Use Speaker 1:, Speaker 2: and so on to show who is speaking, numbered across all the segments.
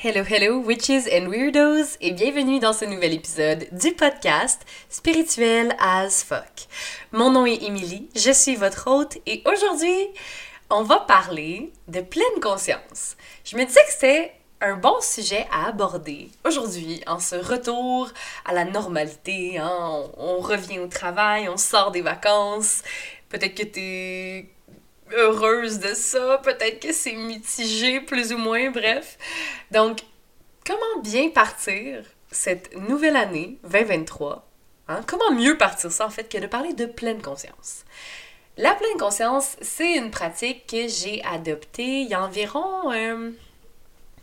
Speaker 1: Hello, hello, witches and weirdos, et bienvenue dans ce nouvel épisode du podcast Spirituel as fuck. Mon nom est Emily, je suis votre hôte, et aujourd'hui, on va parler de pleine conscience. Je me disais que c'était un bon sujet à aborder aujourd'hui, en ce retour à la normalité. Hein? On, on revient au travail, on sort des vacances. Peut-être que t'es heureuse de ça, peut-être que c'est mitigé plus ou moins, bref. Donc, comment bien partir cette nouvelle année 2023? Hein? Comment mieux partir ça en fait que de parler de pleine conscience? La pleine conscience, c'est une pratique que j'ai adoptée il y a environ euh,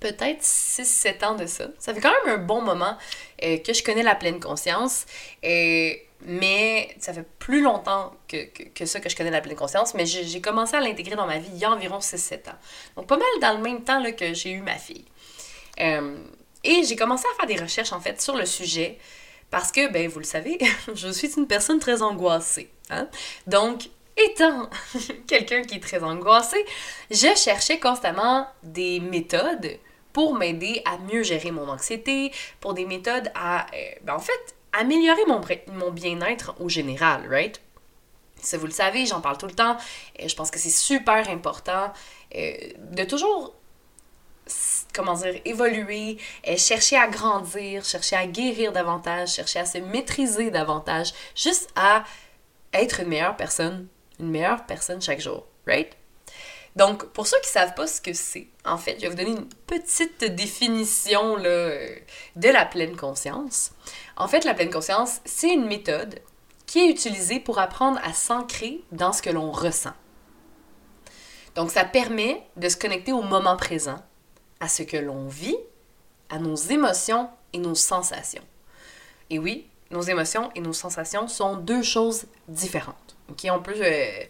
Speaker 1: peut-être 6-7 ans de ça. Ça fait quand même un bon moment euh, que je connais la pleine conscience. Et mais ça fait plus longtemps que, que, ça que je connais la pleine conscience, mais j'ai commencé à l'intégrer dans ma vie il y a environ 6-7 ans. Donc pas mal dans le même temps là, que j'ai eu ma fille. Euh, et j'ai commencé à faire des recherches en fait sur le sujet parce que, ben vous le savez, je suis une personne très angoissée. Hein? Donc, étant quelqu'un qui est très angoissé, je cherchais constamment des méthodes pour m'aider à mieux gérer mon anxiété, pour des méthodes à, euh, ben en fait, améliorer mon, mon bien-être au général, right? Si vous le savez, j'en parle tout le temps. Et je pense que c'est super important euh, de toujours, comment dire, évoluer, et chercher à grandir, chercher à guérir davantage, chercher à se maîtriser davantage, juste à être une meilleure personne, une meilleure personne chaque jour, right? Donc, pour ceux qui ne savent pas ce que c'est, en fait, je vais vous donner une petite définition là, de la pleine conscience. En fait, la pleine conscience, c'est une méthode qui est utilisée pour apprendre à s'ancrer dans ce que l'on ressent. Donc, ça permet de se connecter au moment présent, à ce que l'on vit, à nos émotions et nos sensations. Et oui, nos émotions et nos sensations sont deux choses différentes. OK, on peut, euh,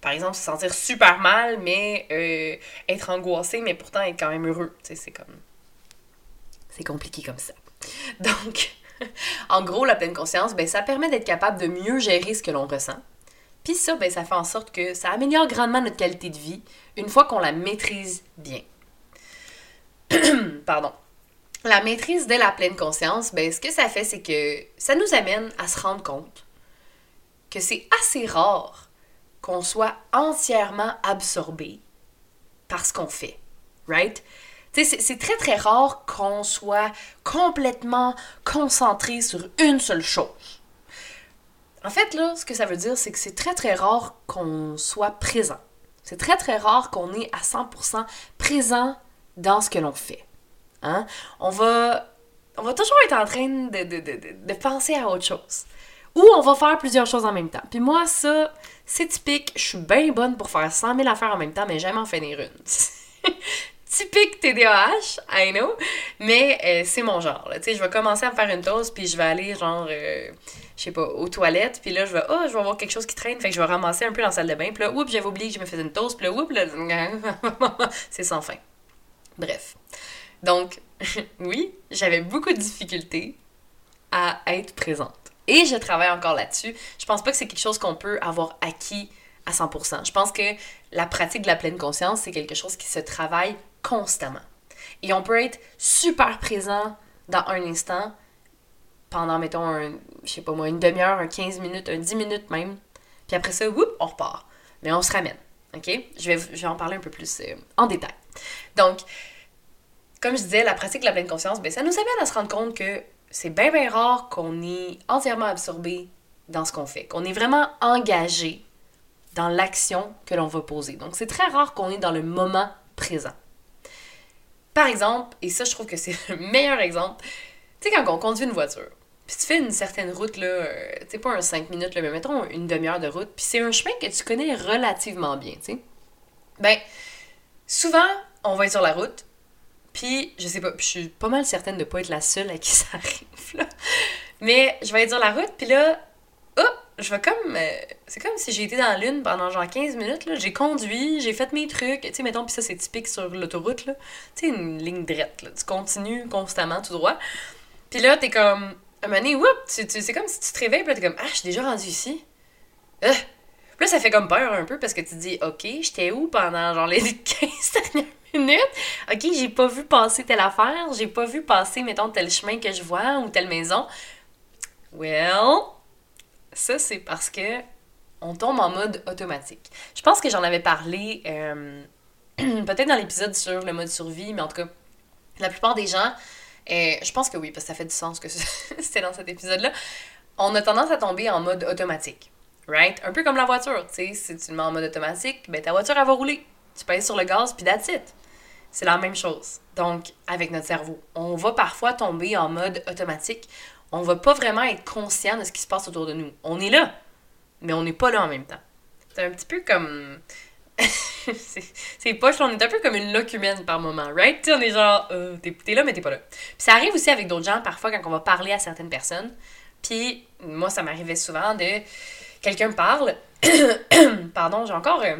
Speaker 1: par exemple, se sentir super mal, mais euh, être angoissé, mais pourtant être quand même heureux. C'est comme... C'est compliqué comme ça. Donc, en gros, la pleine conscience, ben, ça permet d'être capable de mieux gérer ce que l'on ressent. Puis ça, ben, ça fait en sorte que ça améliore grandement notre qualité de vie une fois qu'on la maîtrise bien. Pardon. La maîtrise de la pleine conscience, ben, ce que ça fait, c'est que ça nous amène à se rendre compte que c'est assez rare qu'on soit entièrement absorbé par ce qu'on fait, right? C'est très très rare qu'on soit complètement concentré sur une seule chose. En fait, là, ce que ça veut dire, c'est que c'est très très rare qu'on soit présent. C'est très très rare qu'on est à 100% présent dans ce que l'on fait. Hein? On, va, on va toujours être en train de, de, de, de penser à autre chose. Ou on va faire plusieurs choses en même temps. Puis moi, ça, c'est typique. Je suis bien bonne pour faire 100 000 affaires en même temps, mais jamais en finir une. typique TDAH, I know. Mais euh, c'est mon genre. Tu sais, je vais commencer à faire une toast, puis je vais aller, genre, euh, je sais pas, aux toilettes. Puis là, je vais, oh, je vais avoir quelque chose qui traîne. Fait que je vais ramasser un peu dans la salle de bain. Puis là, oups, j'avais oublié que je me faisais une toast. Puis là, oups, là, c'est sans fin. Bref. Donc, oui, j'avais beaucoup de difficultés à être présente. Et je travaille encore là-dessus. Je pense pas que c'est quelque chose qu'on peut avoir acquis à 100%. Je pense que la pratique de la pleine conscience, c'est quelque chose qui se travaille constamment. Et on peut être super présent dans un instant pendant, mettons, un, je sais pas moi, une demi-heure, un 15 minutes, un 10 minutes même. Puis après ça, on repart. Mais on se ramène. OK? Je vais, je vais en parler un peu plus euh, en détail. Donc, comme je disais, la pratique de la pleine conscience, ben, ça nous amène à se rendre compte que c'est bien, bien rare qu'on est entièrement absorbé dans ce qu'on fait, qu'on est vraiment engagé dans l'action que l'on va poser. Donc, c'est très rare qu'on est dans le moment présent. Par exemple, et ça, je trouve que c'est le meilleur exemple, tu sais, quand on conduit une voiture, puis tu fais une certaine route, là, euh, tu sais, pas un 5 minutes, là, mais mettons une demi-heure de route, puis c'est un chemin que tu connais relativement bien, tu sais. Ben, souvent, on va être sur la route, puis, je sais pas, je suis pas mal certaine de pas être la seule à qui ça arrive, là. Mais je vais être sur la route, puis là, hop, je vais comme. Euh, c'est comme si j'ai été dans la lune pendant genre 15 minutes, là. J'ai conduit, j'ai fait mes trucs. Tu sais, mettons, puis ça, c'est typique sur l'autoroute, là. Tu sais, une ligne droite, là. Tu continues constamment, tout droit. Puis là, t'es comme. À un moment donné, tu, c'est comme si tu te réveilles, puis t'es comme, ah, je suis déjà rendu ici. Puis là, ça fait comme peur un peu parce que tu te dis, OK, j'étais où pendant genre les 15 dernières minutes. OK, j'ai pas vu passer telle affaire, j'ai pas vu passer, mettons, tel chemin que je vois ou telle maison. Well, ça, c'est parce que on tombe en mode automatique. Je pense que j'en avais parlé euh, peut-être dans l'épisode sur le mode survie, mais en tout cas, la plupart des gens, euh, je pense que oui, parce que ça fait du sens que c'était dans cet épisode-là, on a tendance à tomber en mode automatique. Right? Un peu comme la voiture, tu sais, si tu le mets en mode automatique, ben ta voiture, elle va rouler. Tu pèses sur le gaz, puis that's it. C'est la même chose. Donc, avec notre cerveau, on va parfois tomber en mode automatique. On va pas vraiment être conscient de ce qui se passe autour de nous. On est là, mais on n'est pas là en même temps. C'est un petit peu comme. c'est poche, on est un peu comme une loque humaine par moment, right? sais, on est genre, euh, t'es là, mais t'es pas là. Puis ça arrive aussi avec d'autres gens, parfois, quand on va parler à certaines personnes. Puis, moi, ça m'arrivait souvent de. Quelqu'un parle. Pardon, j'ai encore. Euh,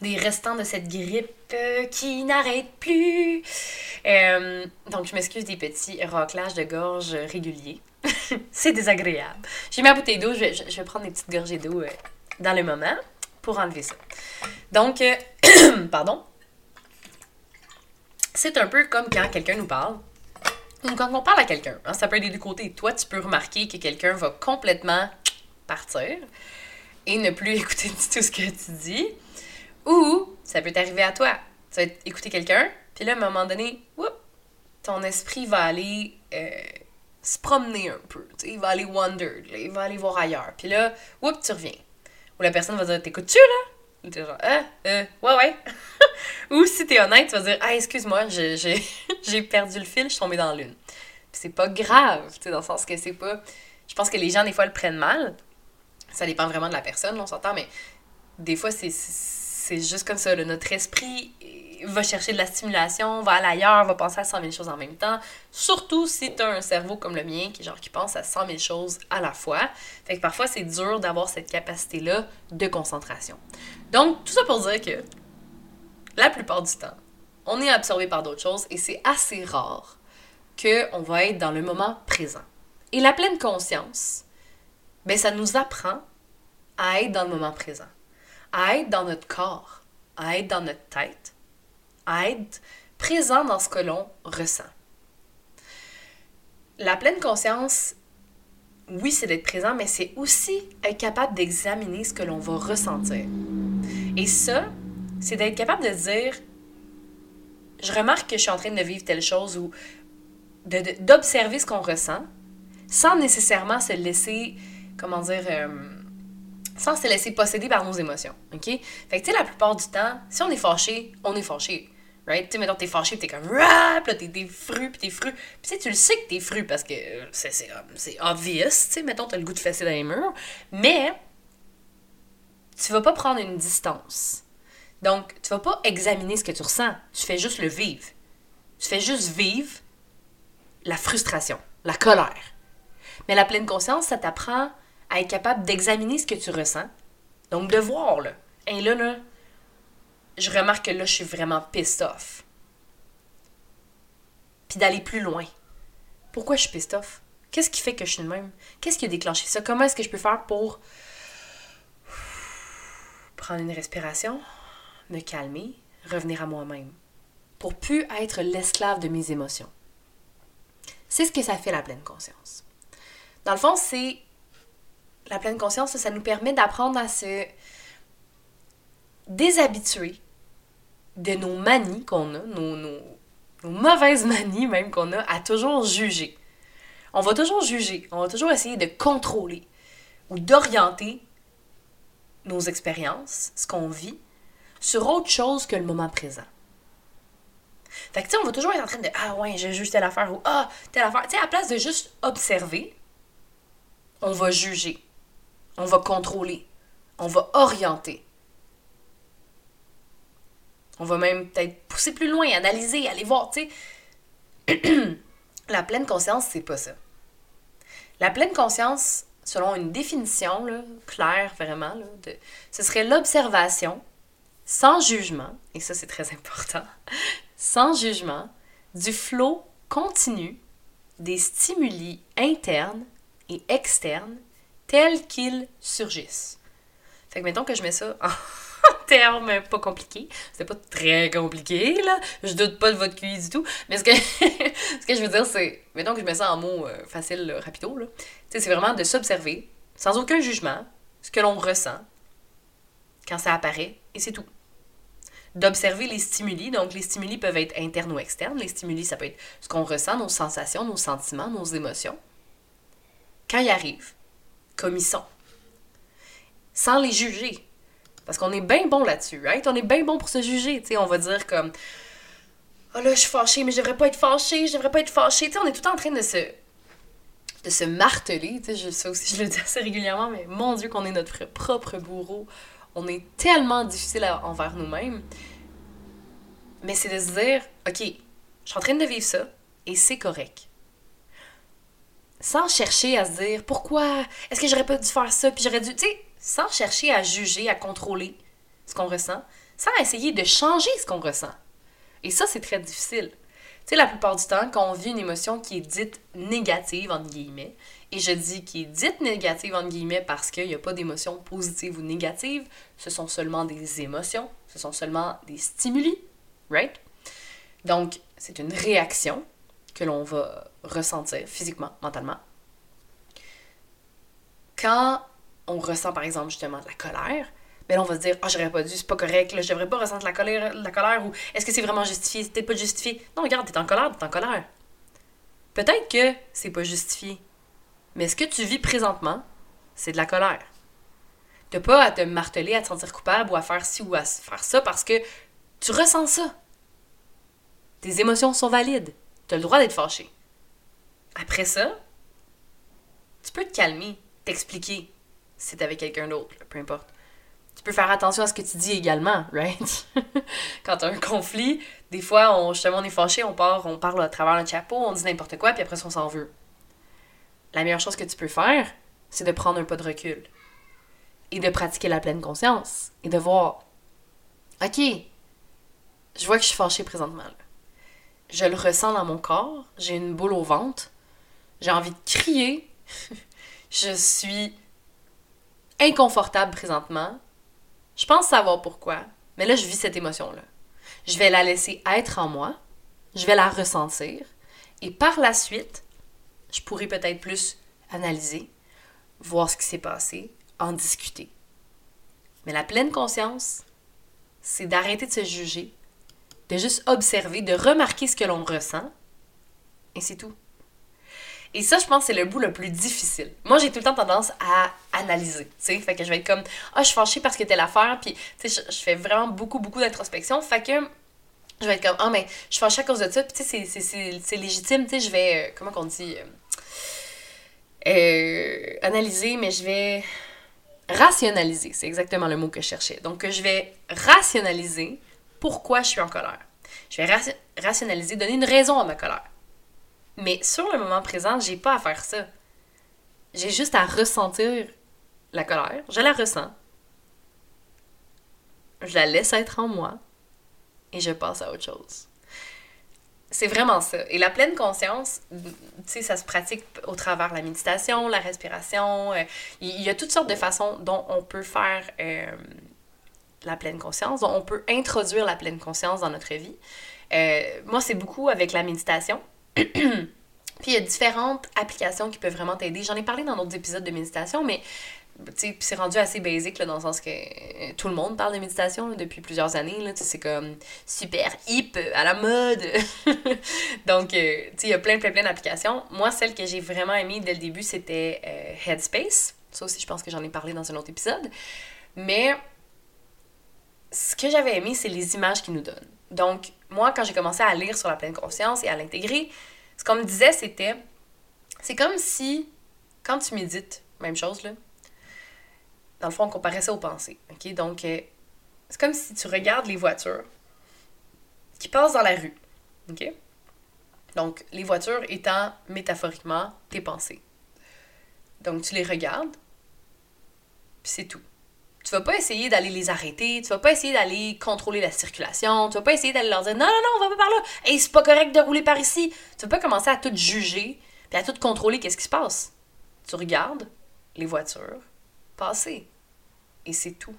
Speaker 1: des restants de cette grippe euh, qui n'arrête plus. Euh, donc, je m'excuse des petits raclages de gorge réguliers. c'est désagréable. J'ai ma bouteille d'eau, je vais, prendre des petites gorgées d'eau euh, dans le moment pour enlever ça. Donc, pardon. C'est un peu comme quand quelqu'un nous parle. Ou quand on parle à quelqu'un. Hein, ça peut être des deux côtés. Toi, tu peux remarquer que quelqu'un va complètement partir et ne plus écouter du tout ce que tu dis. Ou ça peut t'arriver à toi. Tu vas écouter quelqu'un, puis là, à un moment donné, ton esprit va aller euh, se promener un peu. Il va aller wander, il va aller voir ailleurs. Puis là, whoop, tu reviens. Ou la personne va dire T'écoutes-tu là? Ou t'es genre Euh, euh, ouais, ouais. Ou si t'es honnête, tu vas dire Ah, excuse-moi, j'ai perdu le fil, je suis tombée dans l'une. C'est pas grave, tu dans le sens que c'est pas. Je pense que les gens, des fois, le prennent mal. Ça dépend vraiment de la personne, on s'entend, mais des fois, c'est c'est juste comme ça. Notre esprit va chercher de la stimulation, va aller ailleurs, va penser à 100 000 choses en même temps. Surtout si tu as un cerveau comme le mien, qui, genre, qui pense à 100 000 choses à la fois. Fait que parfois, c'est dur d'avoir cette capacité-là de concentration. Donc, tout ça pour dire que la plupart du temps, on est absorbé par d'autres choses et c'est assez rare qu'on va être dans le moment présent. Et la pleine conscience, ben, ça nous apprend à être dans le moment présent à être dans notre corps, à être dans notre tête, à être présent dans ce que l'on ressent. La pleine conscience, oui, c'est d'être présent, mais c'est aussi être capable d'examiner ce que l'on va ressentir. Et ça, c'est d'être capable de dire, je remarque que je suis en train de vivre telle chose ou d'observer ce qu'on ressent sans nécessairement se laisser, comment dire, euh, sans se laisser posséder par nos émotions, OK? Fait que, tu la plupart du temps, si on est fâché, on est fâché, right? Tu sais, mettons, t'es fâché, t'es comme, rap, là, t'es fru, pis t'es fru. Pis tu le sais que t'es fru parce que c'est obvious, tu sais, mettons, t'as le goût de fesser dans les murs, mais tu vas pas prendre une distance. Donc, tu vas pas examiner ce que tu ressens, tu fais juste le vivre. Tu fais juste vivre la frustration, la colère. Mais la pleine conscience, ça t'apprend à être capable d'examiner ce que tu ressens. Donc, de voir, là. Et là, là, je remarque que là, je suis vraiment pissed off. Puis d'aller plus loin. Pourquoi je suis pissed off? Qu'est-ce qui fait que je suis de même? Qu'est-ce qui a déclenché ça? Comment est-ce que je peux faire pour prendre une respiration, me calmer, revenir à moi-même? Pour plus être l'esclave de mes émotions. C'est ce que ça fait la pleine conscience. Dans le fond, c'est la pleine conscience, ça nous permet d'apprendre à se déshabituer de nos manies qu'on a, nos, mauvaises manies même qu'on a, à toujours juger. On va toujours juger, on va toujours essayer de contrôler ou d'orienter nos expériences, ce qu'on vit, sur autre chose que le moment présent. Fait que, tu sais, on va toujours être en train de Ah ouais, je juge telle affaire ou Ah, telle affaire. Tu sais, à la place de juste observer, on va juger. On va contrôler. On va orienter. On va même peut-être pousser plus loin, analyser, aller voir, tu sais. la pleine conscience, c'est pas ça. La pleine conscience, selon une définition claire vraiment, ce serait l'observation sans jugement, et ça c'est très important, sans jugement, du flot continu des stimuli internes et externes tels qu'ils surgissent. Fait que mettons que je mets ça en termes pas compliqués. C'est pas très compliqué, là. Je doute pas de votre QI du tout. Mais ce que, ce que je veux dire, c'est. Mettons que je mets ça en mots euh, faciles, rapido, là. Tu sais, c'est vraiment de s'observer, sans aucun jugement, ce que l'on ressent quand ça apparaît, et c'est tout d'observer les stimuli. Donc, les stimuli peuvent être internes ou externes. Les stimuli, ça peut être ce qu'on ressent, nos sensations, nos sentiments, nos émotions. Quand ils arrivent, comme ils sont, sans les juger. Parce qu'on est bien bon là-dessus, right? On est bien bon pour se juger, tu sais. On va dire comme, oh là, je suis fâchée, mais je devrais pas être fâchée, je devrais pas être fâchée. Tu sais, on est tout en train de se de se marteler, tu sais, ça aussi je le dis assez régulièrement, mais mon Dieu qu'on est notre propre bourreau on est tellement difficile envers nous-mêmes. Mais c'est de se dire, OK, je suis en train de vivre ça et c'est correct. Sans chercher à se dire pourquoi, est-ce que j'aurais pas dû faire ça, puis j'aurais dû, tu sais, sans chercher à juger, à contrôler ce qu'on ressent, sans essayer de changer ce qu'on ressent. Et ça, c'est très difficile. Tu sais, la plupart du temps, quand on vit une émotion qui est dite négative, entre guillemets, et je dis qui est dite négative, entre guillemets, parce qu'il n'y a pas d'émotions positives ou négatives. Ce sont seulement des émotions. Ce sont seulement des stimuli. Right? Donc, c'est une réaction que l'on va ressentir physiquement, mentalement. Quand on ressent, par exemple, justement de la colère, ben là, on va se dire, ah, oh, j'aurais pas dû, c'est pas correct, je devrais pas ressentir la colère, la colère, ou est-ce que c'est vraiment justifié, c'est peut-être pas justifié. Non, regarde, t'es en colère, t'es en colère. Peut-être que c'est pas justifié. Mais ce que tu vis présentement, c'est de la colère. T'as pas à te marteler, à te sentir coupable ou à faire ci ou à faire ça parce que tu ressens ça. Tes émotions sont valides. Tu as le droit d'être fâché. Après ça, tu peux te calmer, t'expliquer si c'est avec quelqu'un d'autre, peu importe. Tu peux faire attention à ce que tu dis également, right? Quand tu as un conflit, des fois, on, justement, on est fâché, on part, on parle à travers le chapeau, on dit n'importe quoi, puis après, on s'en veut la meilleure chose que tu peux faire, c'est de prendre un pas de recul et de pratiquer la pleine conscience et de voir, OK, je vois que je suis fâchée présentement. Je le ressens dans mon corps, j'ai une boule au ventre, j'ai envie de crier, je suis inconfortable présentement. Je pense savoir pourquoi, mais là, je vis cette émotion-là. Je vais la laisser être en moi, je vais la ressentir, et par la suite, je pourrais peut-être plus analyser, voir ce qui s'est passé, en discuter. Mais la pleine conscience, c'est d'arrêter de se juger, de juste observer, de remarquer ce que l'on ressent, et c'est tout. Et ça, je pense, c'est le bout le plus difficile. Moi, j'ai tout le temps tendance à analyser, tu sais. Fait que je vais être comme, ah, je suis fâchée parce que telle affaire, puis, tu sais, je, fais vraiment beaucoup, beaucoup d'introspection. Fait que je vais être comme, ah, oh, mais je suis fâchée à cause de ça, puis, tu sais, c'est légitime, tu sais, je vais, euh, comment qu'on dit, euh, euh, analyser, mais je vais rationaliser. C'est exactement le mot que je cherchais. Donc, je vais rationaliser pourquoi je suis en colère. Je vais rationaliser, donner une raison à ma colère. Mais sur le moment présent, j'ai pas à faire ça. J'ai juste à ressentir la colère. Je la ressens. Je la laisse être en moi. Et je passe à autre chose. C'est vraiment ça. Et la pleine conscience, tu sais, ça se pratique au travers de la méditation, la respiration. Euh, il y a toutes sortes de façons dont on peut faire euh, la pleine conscience, on peut introduire la pleine conscience dans notre vie. Euh, moi, c'est beaucoup avec la méditation. Puis il y a différentes applications qui peuvent vraiment t'aider. J'en ai parlé dans d'autres épisodes de méditation, mais c'est rendu assez basique là, dans le sens que euh, tout le monde parle de méditation depuis plusieurs années. C'est comme super hip, à la mode. Donc, euh, il y a plein, plein, plein d'applications. Moi, celle que j'ai vraiment aimée dès le début, c'était euh, Headspace. Ça aussi, je pense que j'en ai parlé dans un autre épisode. Mais que j'avais aimé, c'est les images qu'ils nous donnent. Donc, moi, quand j'ai commencé à lire sur la pleine conscience et à l'intégrer, ce qu'on me disait, c'était c'est comme si, quand tu médites, même chose, là, dans le fond, on comparait ça aux pensées. OK? Donc, euh, c'est comme si tu regardes les voitures qui passent dans la rue. OK? Donc, les voitures étant métaphoriquement tes pensées. Donc, tu les regardes, puis c'est tout. Tu vas pas essayer d'aller les arrêter, tu vas pas essayer d'aller contrôler la circulation, tu vas pas essayer d'aller leur dire non, non, non, on va pas par là, et c'est pas correct de rouler par ici. Tu vas pas commencer à tout juger, puis à tout contrôler qu'est-ce qui se passe. Tu regardes les voitures passer, et c'est tout.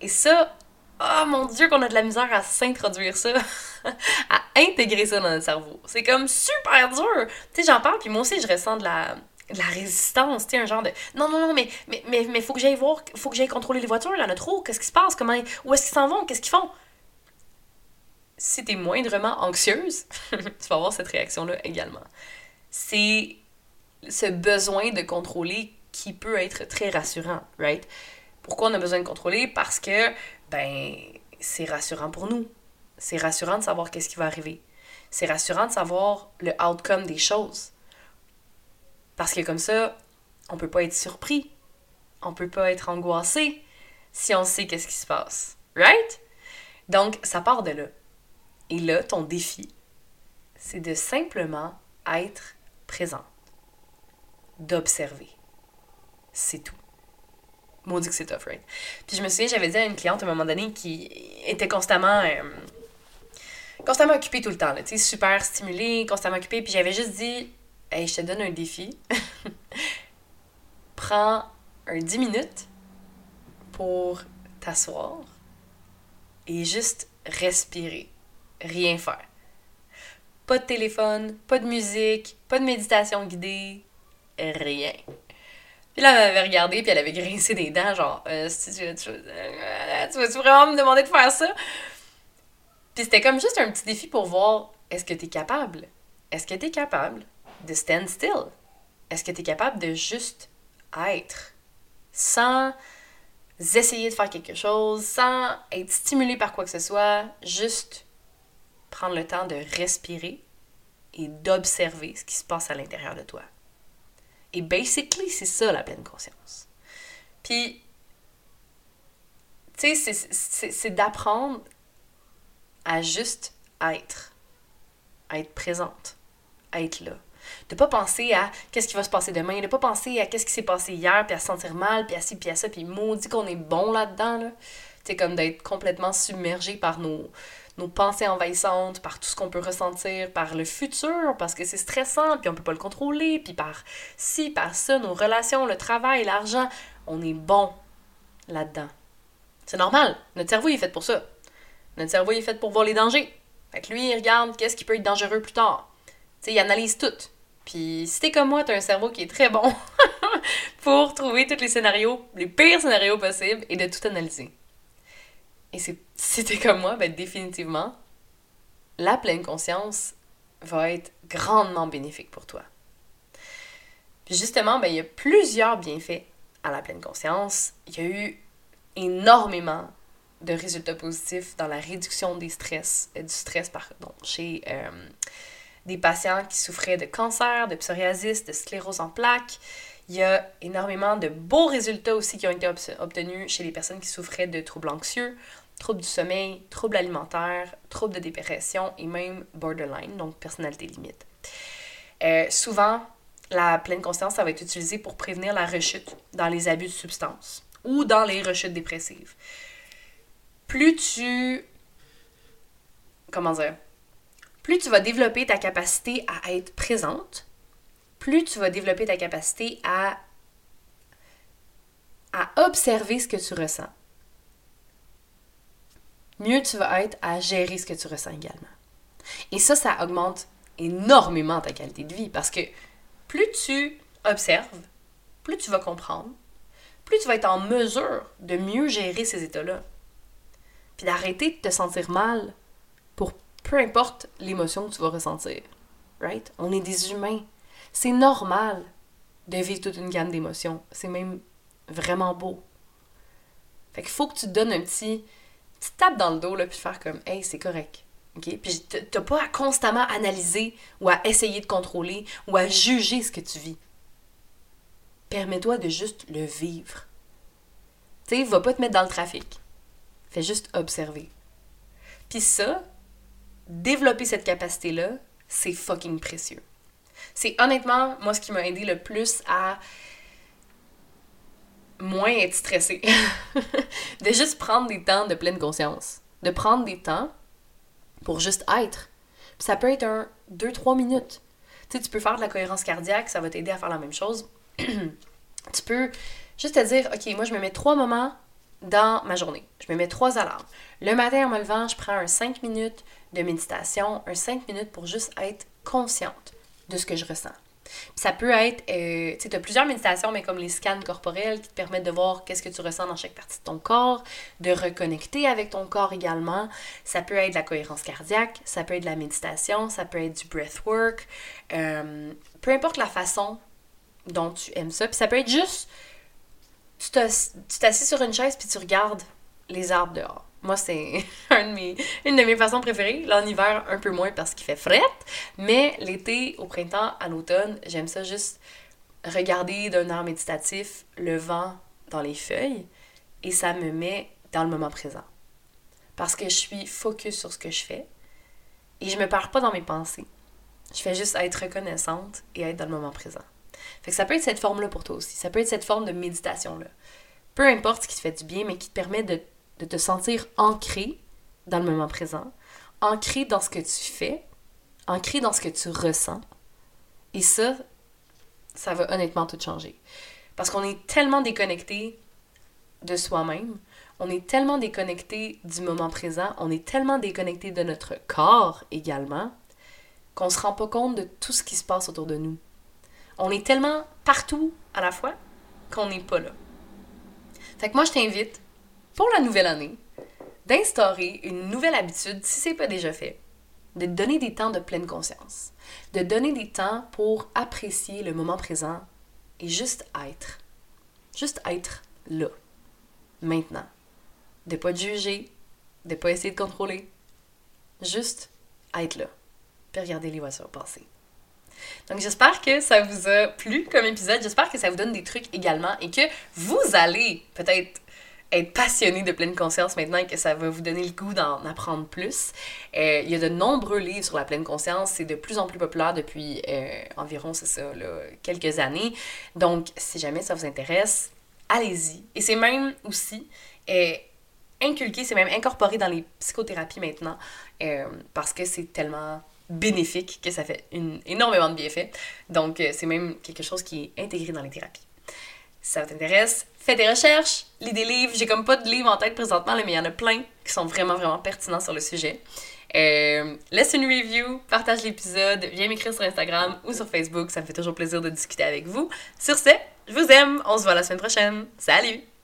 Speaker 1: Et ça, oh mon dieu qu'on a de la misère à s'introduire ça, à intégrer ça dans notre cerveau. C'est comme super dur. Tu sais, j'en parle, puis moi aussi, je ressens de la, de la résistance, tu sais, un genre de non, non, non, mais, mais, mais, faut que j'aille voir, faut que j'aille contrôler les voitures, il y en a trop, qu'est-ce qui se passe, comment, où est-ce qu'ils s'en vont, qu'est-ce qu'ils font? Si t'es moindrement anxieuse, tu vas avoir cette réaction-là également. C'est ce besoin de contrôler qui peut être très rassurant, right? Pourquoi on a besoin de contrôler? Parce que, ben, c'est rassurant pour nous. C'est rassurant de savoir qu'est-ce qui va arriver. C'est rassurant de savoir le outcome des choses. Parce que comme ça, on peut pas être surpris. On peut pas être angoissé si on sait qu'est-ce qui se passe. Right? Donc, ça part de là. Et là, ton défi, c'est de simplement être présent. D'observer. C'est tout. Maudit que c'est tough, right? Puis je me souviens, j'avais dit à une cliente à un moment donné qui était constamment. Euh, constamment occupée tout le temps, tu sais, super stimulée, constamment occupée. Puis j'avais juste dit, hey, je te donne un défi. Prends un 10 minutes pour t'asseoir et juste respirer. Rien faire. Pas de téléphone, pas de musique, pas de méditation guidée, rien. Puis là, elle m'avait regardé, puis elle avait grincé des dents, genre, euh, tu, tu, tu, euh, tu vas-tu vraiment me demander de faire ça? Puis c'était comme juste un petit défi pour voir, est-ce que tu es capable? Est-ce que tu es capable de stand still? Est-ce que tu es capable de juste être sans essayer de faire quelque chose, sans être stimulé par quoi que ce soit, juste prendre le temps de respirer et d'observer ce qui se passe à l'intérieur de toi? Et basically, c'est ça la pleine conscience. Puis, tu sais, c'est d'apprendre à juste être, à être présente, à être là. De pas penser à qu'est-ce qui va se passer demain, de pas penser à qu'est-ce qui s'est passé hier, puis à se sentir mal, puis à ci, puis à ça, puis maudit qu'on est bon là-dedans, là. Tu comme d'être complètement submergé par nos, nos pensées envahissantes, par tout ce qu'on peut ressentir, par le futur, parce que c'est stressant, puis on peut pas le contrôler, puis par ci, par ça, nos relations, le travail, l'argent, on est bon là-dedans. C'est normal, notre cerveau est fait pour ça. Notre cerveau est fait pour voir les dangers. Fait que lui, il regarde qu'est-ce qui peut être dangereux plus tard. Tu sais, il analyse tout. Puis si t'es comme moi, t'as un cerveau qui est très bon pour trouver tous les scénarios, les pires scénarios possibles et de tout analyser. Et si t'es comme moi, ben définitivement, la pleine conscience va être grandement bénéfique pour toi. Puis justement, ben, il y a plusieurs bienfaits à la pleine conscience. Il y a eu énormément de résultats positifs dans la réduction des stress, euh, du stress pardon, chez euh, des patients qui souffraient de cancer, de psoriasis, de sclérose en plaques. Il y a énormément de beaux résultats aussi qui ont été obtenus chez les personnes qui souffraient de troubles anxieux, troubles du sommeil, troubles alimentaires, troubles de dépression et même borderline, donc personnalité limite. Euh, souvent, la pleine conscience, ça va être utilisé pour prévenir la rechute dans les abus de substances ou dans les rechutes dépressives plus tu. Comment dire? Plus tu vas développer ta capacité à être présente, plus tu vas développer ta capacité à, observer ce que tu ressens. Mieux tu vas être à gérer ce que tu ressens également. Et ça, ça augmente énormément ta qualité de vie parce que plus tu observes, plus tu vas comprendre, plus tu vas être en mesure de mieux gérer ces états-là puis d'arrêter de te sentir mal pour peu importe l'émotion que tu vas ressentir. Right? On est des humains. C'est normal de vivre toute une gamme d'émotions. C'est même vraiment beau. Fait qu'il faut que tu te donnes un petit, petit tape dans le dos, là, puis faire comme, hey, c'est correct. OK? Puis t'as pas à constamment analyser ou à essayer de contrôler ou à juger ce que tu vis. Permets-toi de juste le vivre. Tu sais, va pas te mettre dans le trafic. Fais juste observer. Puis ça, développer cette capacité-là, c'est fucking précieux. C'est honnêtement, moi, ce qui m'a aidé le plus à moins être stressé. de juste prendre des temps de pleine conscience. De prendre des temps pour juste être. Puis ça peut être un 2-3 minutes. Tu sais, tu peux faire de la cohérence cardiaque, ça va t'aider à faire la même chose. tu peux juste te dire, OK, moi, je me mets trois moments dans ma journée. Je me mets trois alarmes. Le matin, en me levant, je prends un 5 minutes de méditation, un 5 minutes pour juste être consciente de ce que je ressens. ça peut être, euh, tu sais, as plusieurs méditations, mais comme les scans corporels qui te permettent de voir qu'est-ce que tu ressens dans chaque partie de ton corps, de reconnecter avec ton corps également. Ça peut être la cohérence cardiaque, ça peut être la méditation, ça peut être du breathwork, euh, peu importe la façon dont tu aimes ça. Puis ça peut être juste, tu t'assis sur une chaise puis tu regardes les arbres dehors. Moi, c'est une de mes façons préférées. Là, en hiver, un peu moins parce qu'il fait fret. Mais l'été, au printemps, à l'automne, j'aime ça juste regarder d'un air méditatif le vent dans les feuilles et ça me met dans le moment présent. Parce que je suis focus sur ce que je fais et je me perds pas dans mes pensées. Je fais juste être reconnaissante et être dans le moment présent. Fait que ça peut être cette forme-là pour toi aussi. Ça peut être cette forme de méditation-là. Peu importe ce qui te fait du bien, mais qui te permet de, te sentir ancré dans le moment présent, ancré dans ce que tu fais, ancré dans ce que tu ressens. Et ça, ça va honnêtement tout changer. Parce qu'on est tellement déconnecté de soi-même, on est tellement déconnecté du moment présent, on est tellement déconnecté de notre corps également, qu'on se rend pas compte de tout ce qui se passe autour de nous. On est tellement partout à la fois qu'on n'est pas là. Fait que moi, je t'invite, pour la nouvelle année, d'instaurer une nouvelle habitude, si c'est pas déjà fait, de donner des temps de pleine conscience, de donner des temps pour apprécier le moment présent et juste être. Juste être là, maintenant. De pas juger, de pas essayer de contrôler. Juste être là. Puis regarder les voitures passer. Donc j'espère que ça vous a plu comme épisode. J'espère que ça vous donne des trucs également et que vous allez peut-être être passionné de pleine conscience maintenant et que ça va vous donner le goût d'en apprendre plus. Euh, il y a de nombreux livres sur la pleine conscience. C'est de plus en plus populaire depuis euh, environ, c'est ça, là, quelques années. Donc, si jamais ça vous intéresse, allez-y. Et c'est même aussi euh, inculqué, c'est même incorporé dans les psychothérapies maintenant parce que c'est tellement bénéfique, que ça fait une, énormément de bienfaits. Donc, euh, c'est même quelque chose qui est intégré dans les thérapies. Si ça t'intéresse, fais des recherches, lis des livres. J'ai comme pas de livres en tête présentement, mais il y en a plein qui sont vraiment, vraiment pertinents sur le sujet. Euh, laisse une review, partage l'épisode, viens m'écrire sur Instagram ou sur Facebook, ça me fait toujours plaisir de discuter avec vous. Sur ce, je vous aime, on se voit la semaine prochaine. Salut!